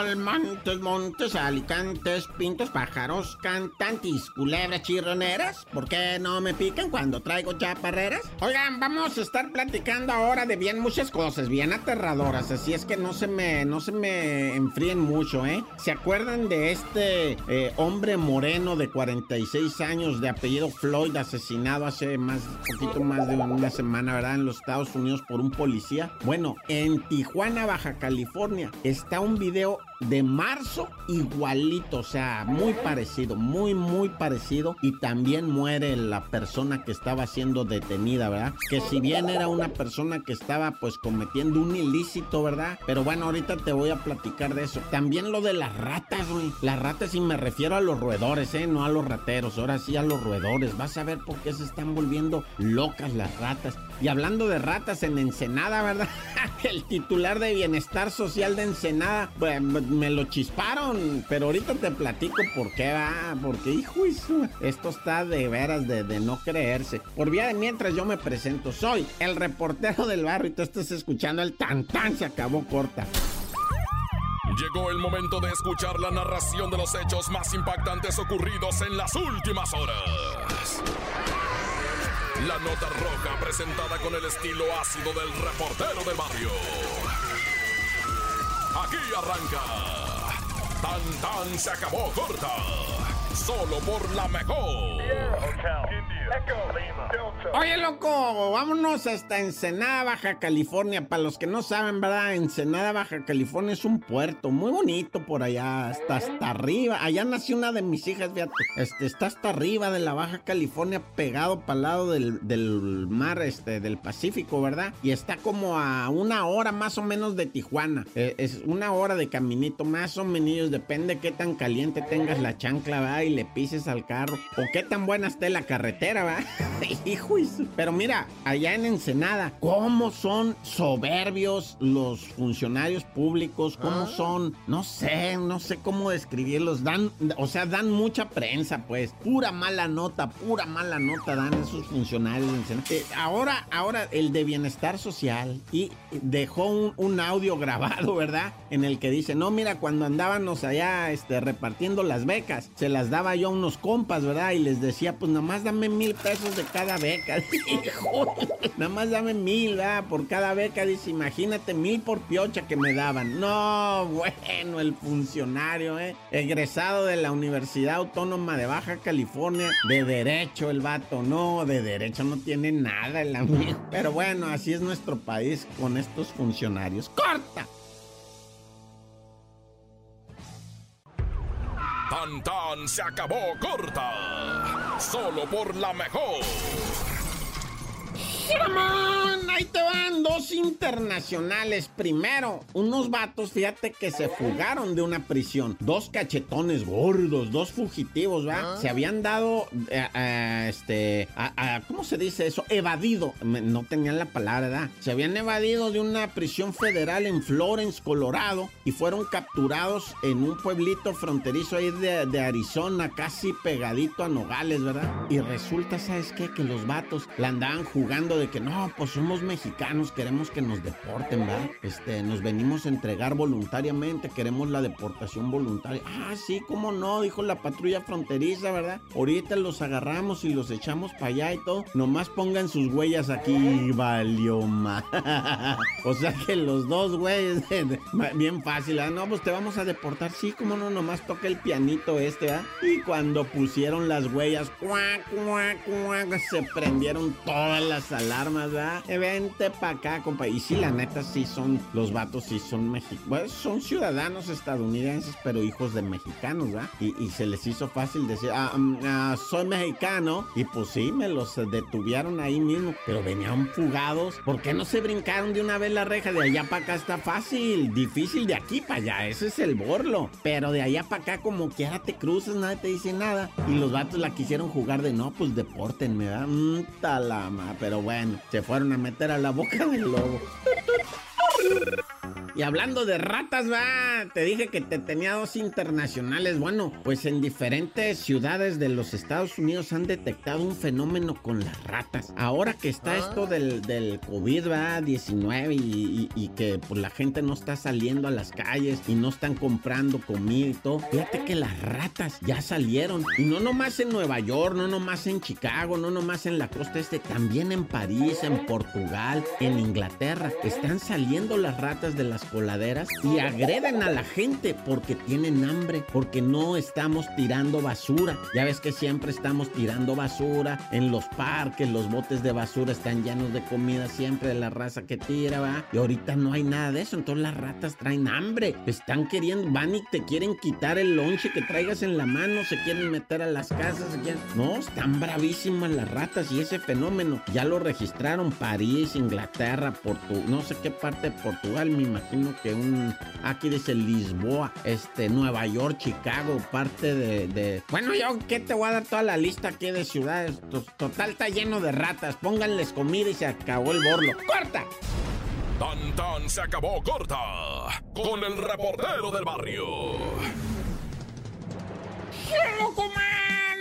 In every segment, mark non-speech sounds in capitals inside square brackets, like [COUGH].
Montes, montes, alicantes, pintos, pájaros, cantantes, culebras, chirroneras. ¿Por qué no me pican cuando traigo chaparreras? Oigan, vamos a estar platicando ahora de bien muchas cosas, bien aterradoras. Así es que no se me, no se me enfríen mucho, ¿eh? ¿Se acuerdan de este eh, hombre moreno de 46 años de apellido Floyd asesinado hace más, poquito más de una semana, ¿verdad? En los Estados Unidos por un policía. Bueno, en Tijuana, Baja California, está un video de marzo igualito, o sea, muy parecido, muy, muy parecido. Y también muere la persona que estaba siendo detenida, ¿verdad? Que si bien era una persona que estaba pues cometiendo un ilícito, ¿verdad? Pero bueno, ahorita te voy a platicar de eso. También lo de las ratas, güey. Las ratas, y me refiero a los roedores, ¿eh? No a los rateros, ahora sí a los roedores. Vas a ver por qué se están volviendo locas las ratas. Y hablando de ratas en Ensenada, ¿verdad? [LAUGHS] El titular de Bienestar Social de Ensenada, pues, me lo chisparon, pero ahorita te platico por qué va, porque hijo, esto está de veras de, de, no creerse. Por vía de mientras yo me presento, soy el reportero del barrio y tú estás escuchando el tan tan se acabó corta. Llegó el momento de escuchar la narración de los hechos más impactantes ocurridos en las últimas horas. La nota roja presentada con el estilo ácido del reportero del barrio. Aquí arranca. Tan tan se acabó corta. Solo por la mejor. Oye, loco, vámonos hasta Ensenada, Baja California. Para los que no saben, ¿verdad? Ensenada, Baja California es un puerto muy bonito por allá, hasta hasta arriba. Allá nació una de mis hijas, fíjate. Este, está hasta arriba de la Baja California, pegado para el lado del, mar, este, del Pacífico, ¿verdad? Y está como a una hora más o menos de Tijuana. Eh, es una hora de caminito, más o menos, depende qué tan caliente tengas la chancla, ¿verdad? Y le pises al carro. O qué tan buena esté la carretera, [LAUGHS] Hijo, pero mira, allá en Ensenada, ¿cómo son soberbios los funcionarios públicos? ¿Cómo son? No sé, no sé cómo describirlos. Dan, o sea, dan mucha prensa, pues. Pura mala nota, pura mala nota dan esos funcionarios de Ensenada. Eh, ahora, ahora, el de bienestar social y dejó un, un, audio grabado, ¿verdad? En el que dice, no, mira, cuando andábamos allá este, repartiendo las becas, se las daba yo a unos compas, ¿verdad? Y les decía, pues nada más dame mil pesos de cada beca. [LAUGHS] Hijo, nada más dame mil, ¿verdad? Por cada beca, dice, imagínate, mil por piocha que me daban. No, bueno, el funcionario, ¿eh? Egresado de la Universidad Autónoma de Baja California, de derecho el vato, no, de derecho no tiene nada el amigo. Pero bueno, así es nuestro país con estos funcionarios. ¡Corta! Tan tan se acabó corta. Solo por la mejor. Ahí te van dos internacionales. Primero, unos vatos, fíjate que se fugaron de una prisión. Dos cachetones gordos, dos fugitivos, ¿va? Se habían dado, eh, eh, este, a, a, ¿cómo se dice eso? Evadido. Me- No tenían la palabra, ¿verdad? Se habían evadido de una prisión federal en Florence, Colorado, y fueron capturados en un pueblito fronterizo ahí de, de Arizona, casi pegadito a Nogales, ¿verdad? Y resulta, ¿sabes qué? Que los vatos la andaban jugando de que no, pues somos mexicanos, queremos que nos deporten, ¿verdad? Este, nos venimos a entregar voluntariamente, queremos la deportación voluntaria. Ah, sí, cómo no, dijo la patrulla fronteriza, ¿verdad? Ahorita los agarramos y los echamos para allá y todo. Nomás pongan sus huellas aquí, valió más. [LAUGHS] o sea que los dos güeyes, [LAUGHS] bien fácil, ¿verdad? No, pues te vamos a deportar, sí, cómo no, nomás toca el pianito este, ¿verdad? Y cuando pusieron las huellas, cuac, cuac, cuac, se prendieron todas las alarmas, ¿verdad? Vente pa' acá, compa. Y sí, la neta, sí son, los vatos sí son mexicanos. Son ciudadanos estadounidenses, pero hijos de mexicanos, ¿verdad? Y, se les hizo fácil decir, ah, mm, ah, soy mexicano. Y pues sí, me los detuvieron ahí mismo. Pero venían fugados. ¿Por qué no se brincaron de una vez la reja? De allá para acá está fácil. Difícil de aquí para allá. Ese es el borlo. Pero de allá para acá, como quiera te cruzas, nadie te dice nada. Y los vatos la quisieron jugar de no, pues depórtenme, ¿verdad? Mm, talama. Pero bueno, se fueron a meter a la boca del lobo. Y hablando de ratas, va, te dije que te tenía dos internacionales. Bueno, pues en diferentes ciudades de los Estados Unidos han detectado un fenómeno con las ratas. Ahora que está esto del, del COVID, va, 19 y, que pues, la gente no está saliendo a las calles y no están comprando comida y todo. Fíjate que las ratas ya salieron. Y no nomás en Nueva York, no nomás en Chicago, no nomás en la costa este, también en París, en Portugal, en Inglaterra. Están saliendo las ratas de las coladeras y agreden a la gente porque tienen hambre, porque no estamos tirando basura. Ya ves que siempre estamos tirando basura en los parques, los botes de basura están llenos de comida siempre de la raza que tira, va. Y ahorita no hay nada de eso, entonces las ratas traen hambre. Están queriendo, van y te quieren quitar el lonche que traigas en la mano, se quieren meter a las casas, se. No, están bravísimas las ratas y ese fenómeno ya lo registraron París, Inglaterra, Portugal, no sé qué parte de Portugal, me imagino que un, aquí dice Lisboa, este, Nueva York, Chicago, parte de, bueno, yo que te voy a dar toda la lista aquí de ciudades, total está lleno de ratas, pónganles comida y se acabó el borlo. ¡Corta! Tan tan se acabó corta con el reportero del barrio. ¡Loco,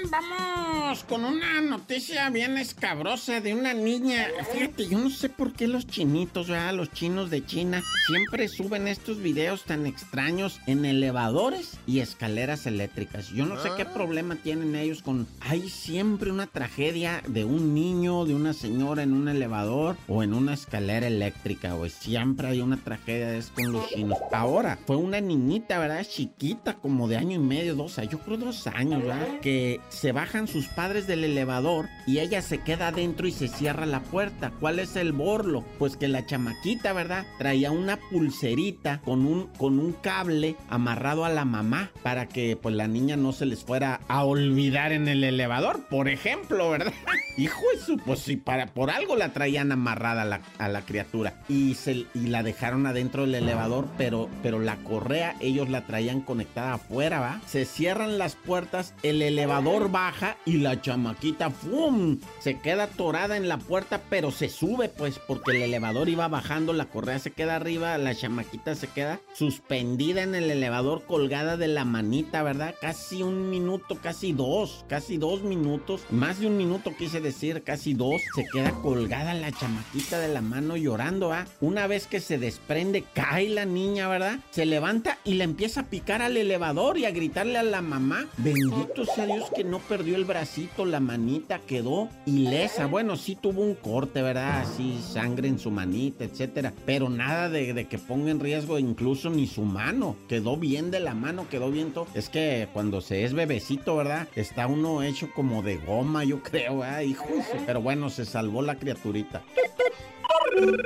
vamos con una noticia bien escabrosa de una niña. Fíjate, yo no sé por qué los chinitos, ya los chinos de China, siempre suben estos videos tan extraños en elevadores y escaleras eléctricas. Yo no sé qué ah. problema tienen ellos con. Hay siempre una tragedia de un niño, de una señora en un elevador o en una escalera eléctrica, o siempre hay una tragedia de eso con los chinos. Ahora, fue una niñita, ¿verdad? Chiquita, como de año y medio, dos años, yo creo dos años, ¿verdad? Que se bajan sus padres del elevador y ella se queda adentro y se cierra la puerta. ¿Cuál es el borlo? Pues que la chamaquita, ¿verdad? Traía una pulserita con un, con un cable amarrado a la mamá para que pues la niña no se les fuera a olvidar en el elevador, por ejemplo, ¿verdad? [LAUGHS] Hijo de su, pues si para, por algo la traían amarrada a la, a la criatura y, se, y la dejaron adentro del elevador, pero, pero la correa ellos la traían conectada afuera, ¿va? Se cierran las puertas, el elevador baja y la chamaquita, ¡fum! Se queda atorada en la puerta, pero se sube, pues, porque el elevador iba bajando, la correa se queda arriba, la chamaquita se queda suspendida en el elevador, colgada de la manita, ¿verdad? Casi un minuto, casi dos, casi dos minutos, más de un minuto quise decir, casi dos, se queda colgada la chamaquita de la mano llorando, ¿ah? Una vez que se desprende, cae la niña, ¿verdad? Se levanta y le empieza a picar al elevador y a gritarle a la mamá, bendito sea Dios que no perdió el bracito, la manita quedó ilesa. Bueno, sí tuvo un corte, ¿verdad? Así, sangre en su manita, etcétera. Pero nada de, que ponga en riesgo incluso ni su mano. Quedó bien de la mano, quedó bien todo. Es que cuando se es bebecito, ¿verdad? Está uno hecho como de goma, yo [LAUGHS] creo, ¿eh? Pero bueno, se salvó la criaturita.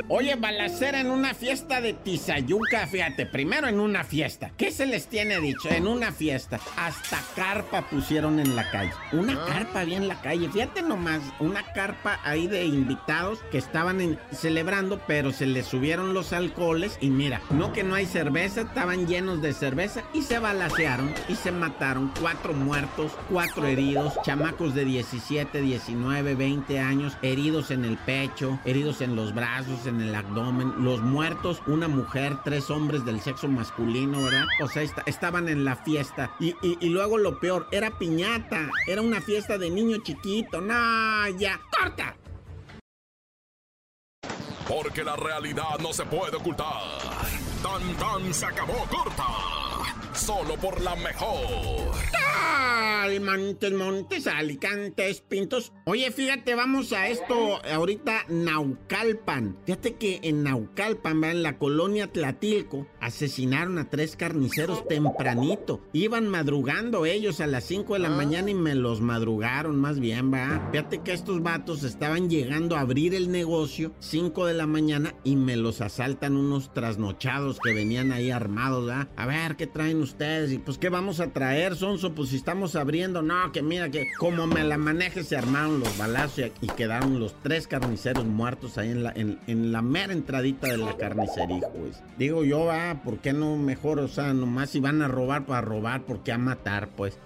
Oye, balacera en una fiesta de Tizayuca, fíjate, primero en una fiesta. ¿Qué se les tiene dicho? En una fiesta. Hasta carpa pusieron en la calle. Una ah. carpa había en la calle. Fíjate nomás, una carpa ahí de invitados que estaban celebrando, pero se les subieron los alcoholes y mira, no que no hay cerveza, estaban llenos de cerveza y se balacearon y se mataron. Cuatro muertos, cuatro heridos, chamacos de 17, 19, 20 años, heridos en el pecho, heridos en los brazos, en el abdomen, los muertos, una mujer, tres hombres del sexo masculino, ¿verdad? O sea, estaban en la fiesta. Y, y, luego lo peor, era piñata, era una fiesta de niño chiquito. No, ya, corta. Porque la realidad no se puede ocultar. Tan tan se acabó corta. Solo por la mejor. Montes, Montes, Alicantes, Pintos. Oye, fíjate, vamos a esto ahorita, Naucalpan. Fíjate que en Naucalpan, en la colonia Tlatilco, asesinaron a tres carniceros tempranito. Iban madrugando ellos a las 5 de la ah. mañana y me los madrugaron más bien, va. Fíjate que estos vatos estaban llegando a abrir el negocio 5 de la mañana y me los asaltan unos trasnochados que venían ahí armados, ¿va? A ver, ¿qué traen ustedes? Y pues, ¿qué vamos a traer, Sonso? Pues si estamos abriendo no, que mira que como me la maneje se armaron los balazos y, quedaron los tres carniceros muertos ahí en la, en, la mera entradita de la carnicería, pues. Digo yo, ah, ¿por qué no mejor? O sea, nomás si van a robar para robar, ¿por qué a matar, pues?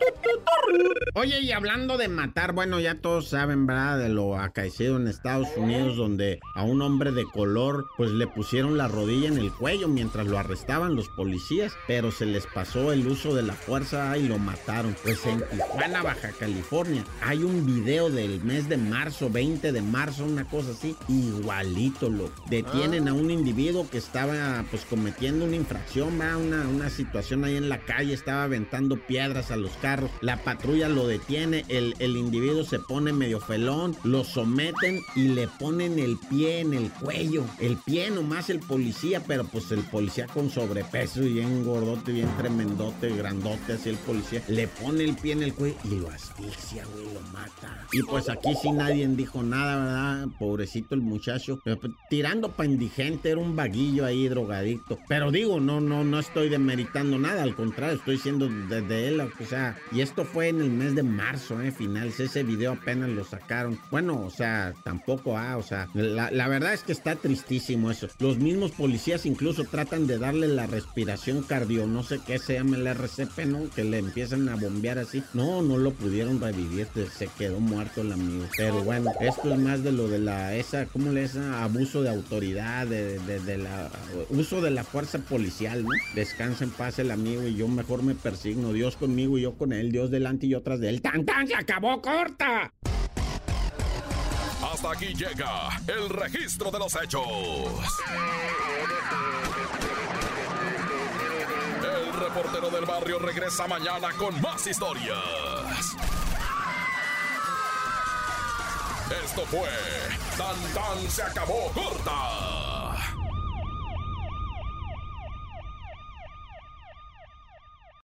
Oye, y hablando de matar, bueno, ya todos saben, ¿verdad? De lo acaecido en Estados Unidos, donde a un hombre de color, pues le pusieron la rodilla en el cuello mientras lo arrestaban los policías, pero se les pasó el uso de la fuerza y lo mataron. Pues en Tijuana, Baja California, hay un video del mes de marzo, 20 de marzo, una cosa así, igualito, lo detienen a un individuo que estaba, pues, cometiendo una infracción, ¿verdad? Una, una situación ahí en la calle, estaba aventando piedras a los carros, la patrulla lo detiene, el, el individuo se pone medio felón, lo someten y le ponen el pie en el cuello. El pie nomás el policía, pero pues el policía con sobrepeso y bien gordote, bien tremendote, grandote, así el policía, le pone el pie en el cuello y lo asfixia, güey, lo mata. Y pues aquí sí nadie dijo nada, ¿verdad? Pobrecito el muchacho, pues, tirando pa' indigente, era un vaguillo ahí, drogadicto. Pero digo, no, no, no estoy demeritando nada, al contrario, estoy diciendo desde él, o sea, y esto fue en el mes de marzo, eh, finales. Ese video apenas lo sacaron. Bueno, o sea, tampoco, ah, o sea, la, verdad es que está tristísimo eso. Los mismos policías incluso tratan de darle la respiración cardio, no sé qué se llama el RCP, ¿no? Que le empiezan a bombear así. No, no lo pudieron revivir, se quedó muerto el amigo. Pero bueno, esto es más de lo de la, esa, ¿cómo le es? Abuso de autoridad, de, de, la, uso de la fuerza policial, ¿no? Descansa en paz el amigo y yo mejor me persigno. Dios conmigo y yo con él, Dios delante y yo tras de él. ¡Tan, tan! ¡Se acabó, corta! Hasta aquí llega el registro de los hechos. El reportero del barrio regresa mañana con más historias. Esto fue Tan Tan se acabó corta